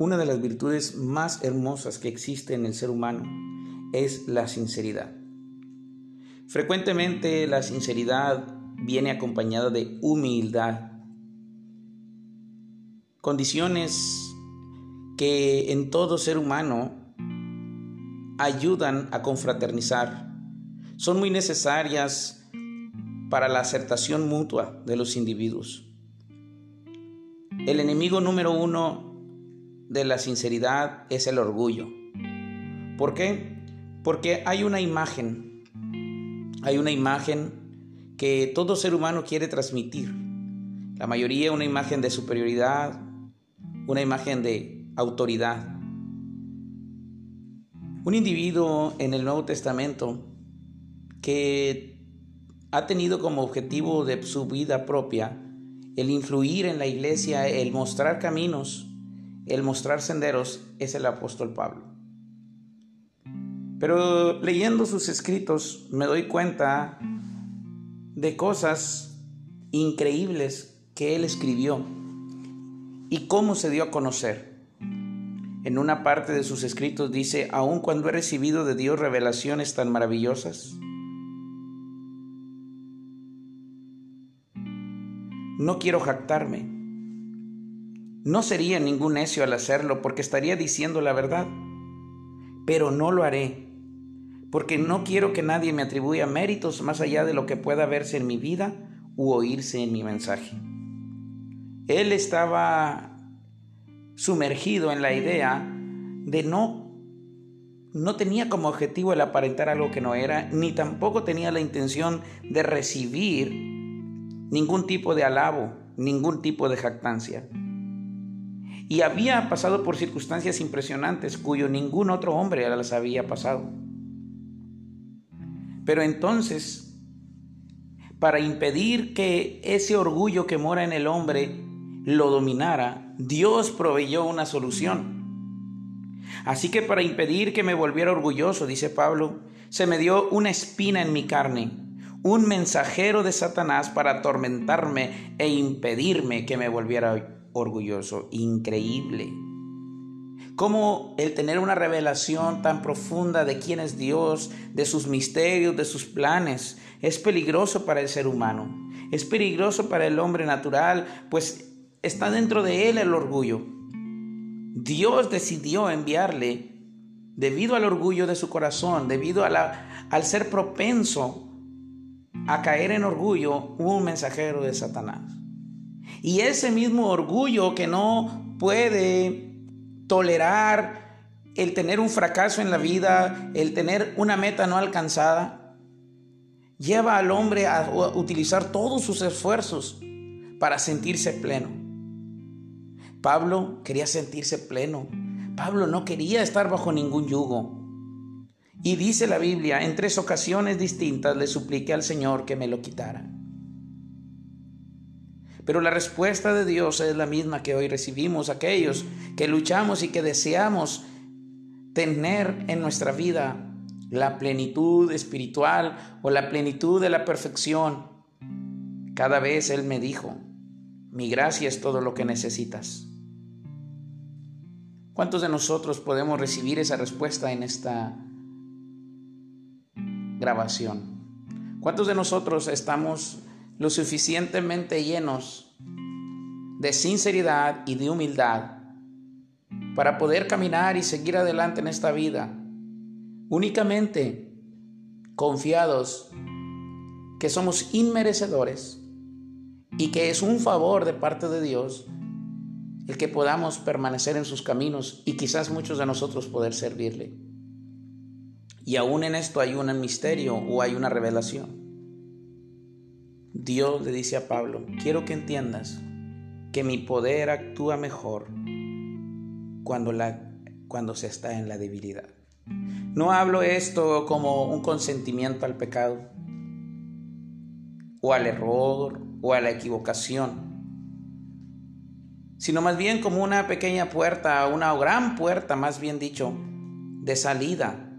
una de las virtudes más hermosas que existe en el ser humano es la sinceridad. Frecuentemente la sinceridad viene acompañada de humildad, condiciones que en todo ser humano ayudan a confraternizar, son muy necesarias para la aceptación mutua de los individuos. El enemigo número uno de la sinceridad es el orgullo. ¿Por qué? Porque hay una imagen, hay una imagen que todo ser humano quiere transmitir. La mayoría una imagen de superioridad, una imagen de autoridad. Un individuo en el Nuevo Testamento que ha tenido como objetivo de su vida propia el influir en la iglesia, el mostrar caminos, el mostrar senderos, es el apóstol Pablo. Pero leyendo sus escritos me doy cuenta de cosas increíbles que él escribió y cómo se dio a conocer. En una parte de sus escritos dice, aun cuando he recibido de Dios revelaciones tan maravillosas, no quiero jactarme. No sería ningún necio al hacerlo porque estaría diciendo la verdad, pero no lo haré, porque no quiero que nadie me atribuya méritos más allá de lo que pueda verse en mi vida u oírse en mi mensaje. Él estaba sumergido en la idea de no, no tenía como objetivo el aparentar algo que no era, ni tampoco tenía la intención de recibir ningún tipo de alabo, ningún tipo de jactancia. Y había pasado por circunstancias impresionantes cuyo ningún otro hombre las había pasado. Pero entonces, para impedir que ese orgullo que mora en el hombre lo dominara, Dios proveyó una solución. Así que para impedir que me volviera orgulloso, dice Pablo, se me dio una espina en mi carne, un mensajero de Satanás para atormentarme e impedirme que me volviera orgulloso. Increíble. Cómo el tener una revelación tan profunda de quién es Dios, de sus misterios, de sus planes, es peligroso para el ser humano. Es peligroso para el hombre natural, pues está dentro de él el orgullo. Dios decidió enviarle, debido al orgullo de su corazón, debido al ser propenso a caer en orgullo, un mensajero de Satanás. Y ese mismo orgullo que no puede tolerar el tener un fracaso en la vida, el tener una meta no alcanzada, lleva al hombre a utilizar todos sus esfuerzos para sentirse pleno. Pablo quería sentirse pleno. Pablo no quería estar bajo ningún yugo. Y dice la Biblia, en tres ocasiones distintas le supliqué al Señor que me lo quitara. Pero la respuesta de Dios es la misma que hoy recibimos aquellos que luchamos y que deseamos tener en nuestra vida la plenitud espiritual o la plenitud de la perfección. Cada vez Él me dijo, mi gracia es todo lo que necesitas. ¿Cuántos de nosotros podemos recibir esa respuesta en esta grabación? ¿Cuántos de nosotros estamos lo suficientemente llenos de sinceridad y de humildad para poder caminar y seguir adelante en esta vida? Únicamente confiados que somos inmerecedores y que es un favor de parte de Dios el que podamos permanecer en sus caminos y quizás muchos de nosotros poder servirle. Y aún en esto hay un misterio o hay una revelación. Dios le dice a Pablo, quiero que entiendas que mi poder actúa mejor cuando, cuando se está en la debilidad. No hablo esto como un consentimiento al pecado o al error o a la equivocación sino más bien como una pequeña puerta, una gran puerta, más bien dicho, de salida.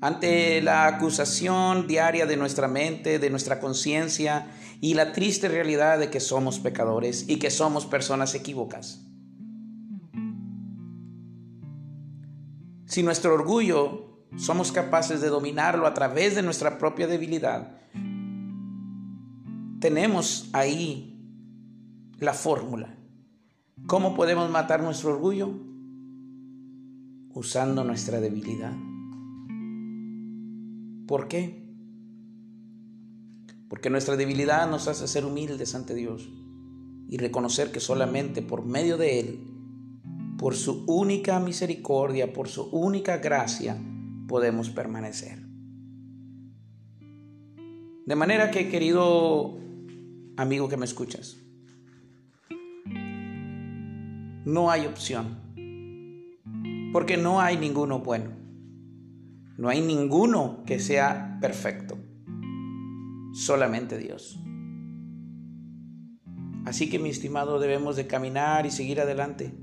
Ante la acusación diaria de nuestra mente, de nuestra conciencia y la triste realidad de que somos pecadores y que somos personas equívocas. Si nuestro orgullo somos capaces de dominarlo a través de nuestra propia debilidad, tenemos ahí la fórmula. ¿Cómo podemos matar nuestro orgullo? Usando nuestra debilidad. ¿Por qué? Porque nuestra debilidad nos hace ser humildes ante Dios y reconocer que solamente por medio de Él, por su única misericordia, por su única gracia, podemos permanecer. De manera que, querido amigo que me escuchas, no hay opción, porque no hay ninguno bueno, no hay ninguno que sea perfecto solamente Dios. Así que mi estimado debemos de caminar y seguir adelante,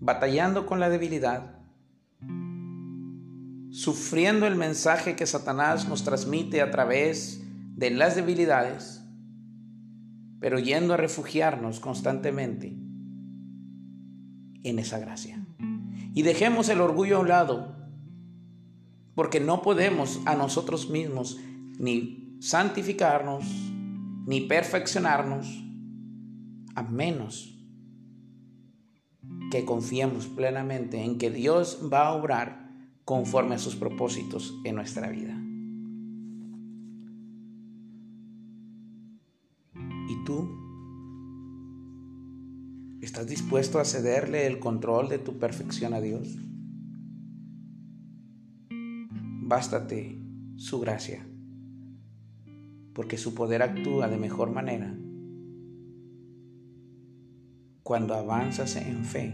batallando con la debilidad, sufriendo el mensaje que Satanás nos transmite a través de las debilidades, pero yendo a refugiarnos constantemente en esa gracia. Y dejemos el orgullo a un lado porque no podemos a nosotros mismos ni santificarnos, ni perfeccionarnos, a menos que confiemos plenamente en que Dios va a obrar conforme a sus propósitos en nuestra vida. ¿Y tú? ¿Estás dispuesto a cederle el control de tu perfección a Dios? bástate su gracia, porque su poder actúa de mejor manera cuando avanzas en fe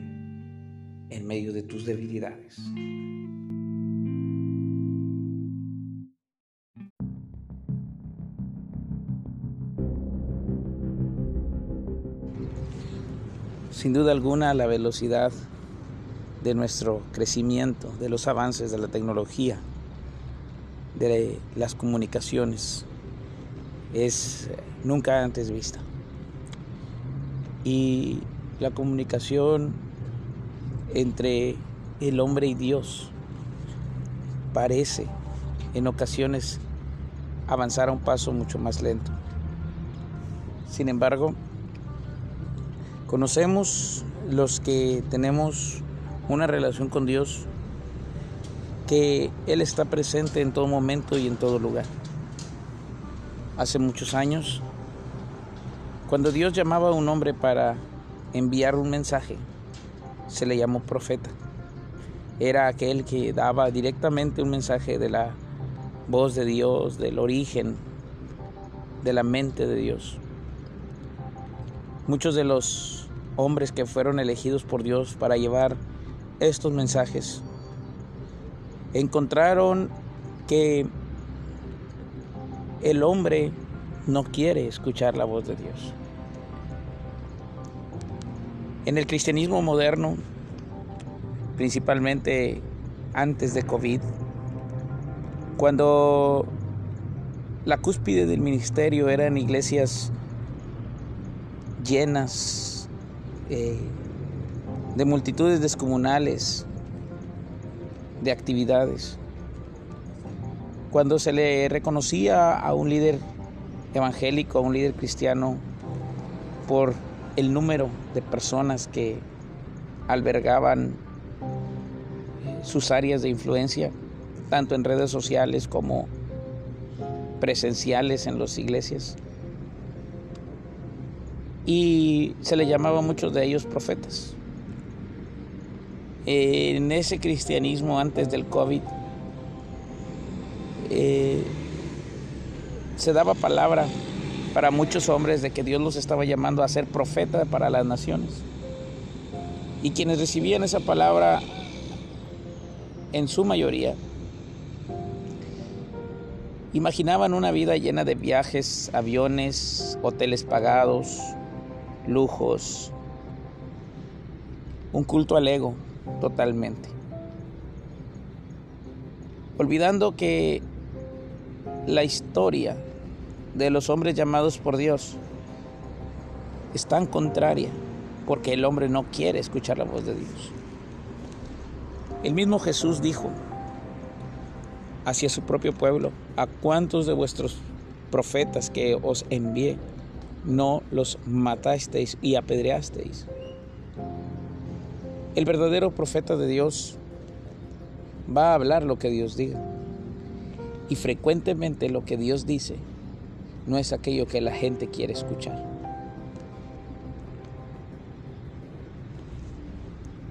en medio de tus debilidades. Sin duda alguna la velocidad de nuestro crecimiento, de los avances de la tecnología, de las comunicaciones es nunca antes vista. Y la comunicación entre el hombre y Dios parece en ocasiones avanzar a un paso mucho más lento. Sin embargo, conocemos los que tenemos una relación con Dios que Él está presente en todo momento y en todo lugar. Hace muchos años, cuando Dios llamaba a un hombre para enviar un mensaje, se le llamó profeta. Era aquel que daba directamente un mensaje de la voz de Dios, del origen, de la mente de Dios. Muchos de los hombres que fueron elegidos por Dios para llevar estos mensajes encontraron que el hombre no quiere escuchar la voz de Dios. En el cristianismo moderno, principalmente antes de COVID, cuando la cúspide del ministerio eran iglesias llenas eh, de multitudes descomunales, de actividades. Cuando se le reconocía a un líder evangélico, a un líder cristiano, por el número de personas que albergaban eh, sus áreas de influencia, tanto en redes sociales como presenciales en las iglesias. Y se le llamaba a muchos de ellos profetas en ese cristianismo antes del COVID, eh, se daba palabra para muchos hombres de que Dios los estaba llamando a ser profeta para las naciones. Y quienes recibían esa palabra, en su mayoría, imaginaban una vida llena de viajes, aviones, hoteles pagados, lujos, un culto al ego, totalmente. Olvidando que la historia de los hombres llamados por Dios es tan contraria porque el hombre no quiere escuchar la voz de Dios. El mismo Jesús dijo hacia su propio pueblo, ¿a cuántos de vuestros profetas que os envié no los matasteis y apedreasteis? El verdadero profeta de Dios va a hablar lo que Dios diga. Y frecuentemente lo que Dios dice no es aquello que la gente quiere escuchar.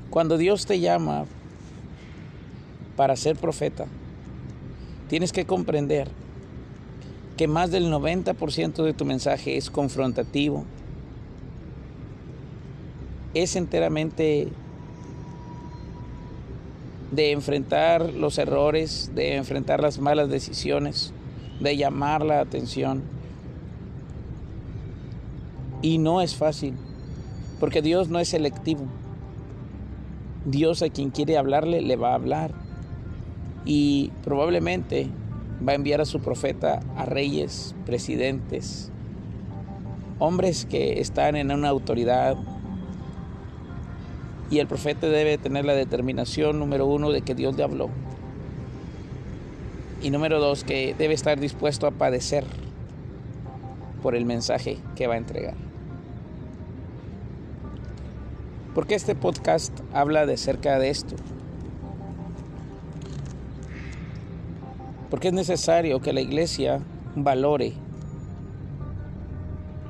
Cuando Dios te llama para ser profeta, tienes que comprender que más del 90% de tu mensaje es confrontativo, es enteramente de enfrentar los errores, de enfrentar las malas decisiones, de llamar la atención. Y no es fácil, porque Dios no es selectivo. Dios a quien quiere hablarle le va a hablar. Y probablemente va a enviar a su profeta a reyes, presidentes, hombres que están en una autoridad. Y el profeta debe tener la determinación, número uno, de que Dios le habló. Y número dos, que debe estar dispuesto a padecer por el mensaje que va a entregar. Porque este podcast habla de cerca de esto? Porque es necesario que la iglesia valore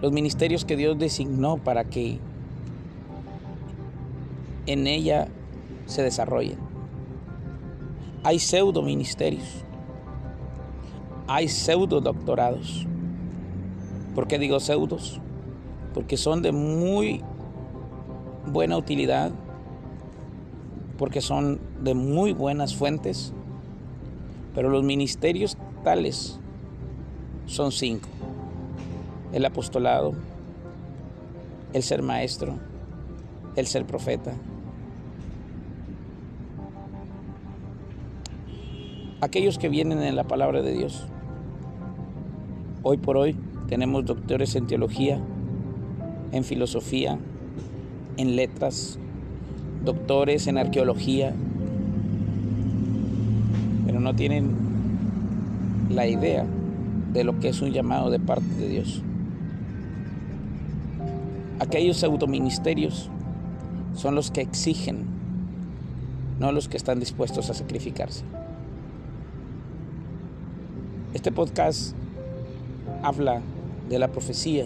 los ministerios que Dios designó para que en ella se desarrollen. Hay pseudo ministerios, hay pseudo doctorados. ¿Por qué digo pseudos? Porque son de muy buena utilidad porque son de muy buenas fuentes, pero los ministerios tales son cinco. El apostolado, el ser maestro, el ser profeta. Aquellos que vienen en la palabra de Dios. Hoy por hoy tenemos doctores en teología, en filosofía, en letras, doctores en arqueología, pero no tienen la idea de lo que es un llamado de parte de Dios. Aquellos autoministerios son los que exigen, no los que están dispuestos a sacrificarse. Este podcast habla de la profecía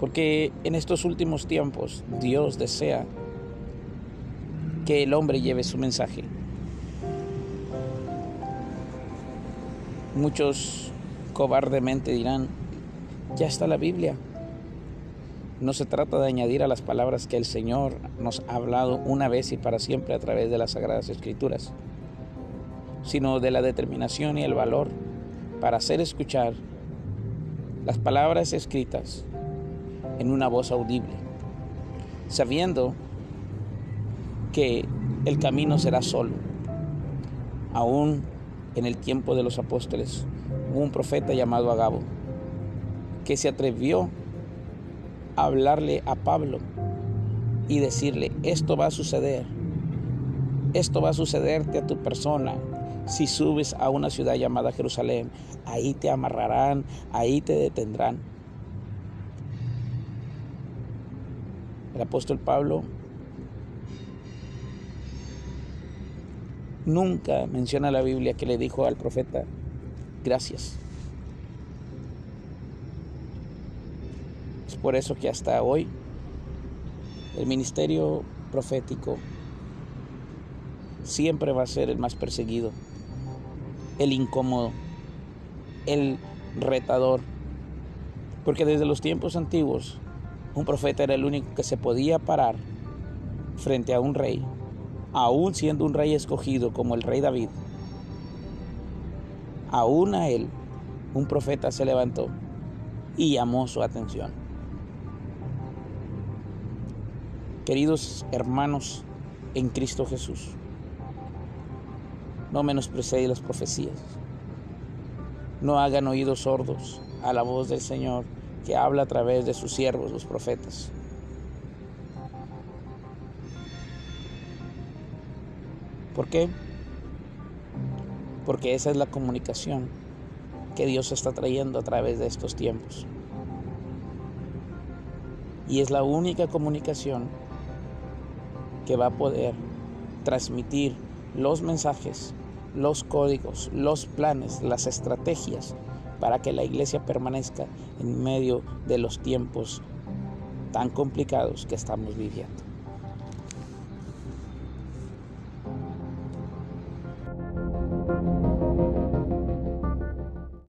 porque en estos últimos tiempos Dios desea que el hombre lleve su mensaje. Muchos cobardemente dirán, ya está la Biblia. No se trata de añadir a las palabras que el Señor nos ha hablado una vez y para siempre a través de las Sagradas Escrituras, sino de la determinación y el valor para hacer escuchar las palabras escritas en una voz audible, sabiendo que el camino será solo. Aún en el tiempo de los apóstoles un profeta llamado Agabo que se atrevió a hablarle a Pablo y decirle, esto va a suceder, esto va a sucederte a tu persona, si subes a una ciudad llamada Jerusalén, ahí te amarrarán, ahí te detendrán. El apóstol Pablo nunca menciona la Biblia que le dijo al profeta, gracias. Es por eso que hasta hoy el ministerio profético siempre va a ser el más perseguido, el incómodo, el retador, porque desde los tiempos antiguos un profeta era el único que se podía parar frente a un rey, aún siendo un rey escogido como el rey David. Aún a él, un profeta se levantó y llamó su atención. Queridos hermanos en Cristo Jesús, no menosprecéis las profecías. No hagan oídos sordos a la voz del Señor que habla a través de sus siervos, los profetas. ¿Por qué? Porque esa es la comunicación que Dios está trayendo a través de estos tiempos. Y es la única comunicación que va a poder transmitir los mensajes, los códigos, los planes, las estrategias para que la iglesia permanezca en medio de los tiempos tan complicados que estamos viviendo.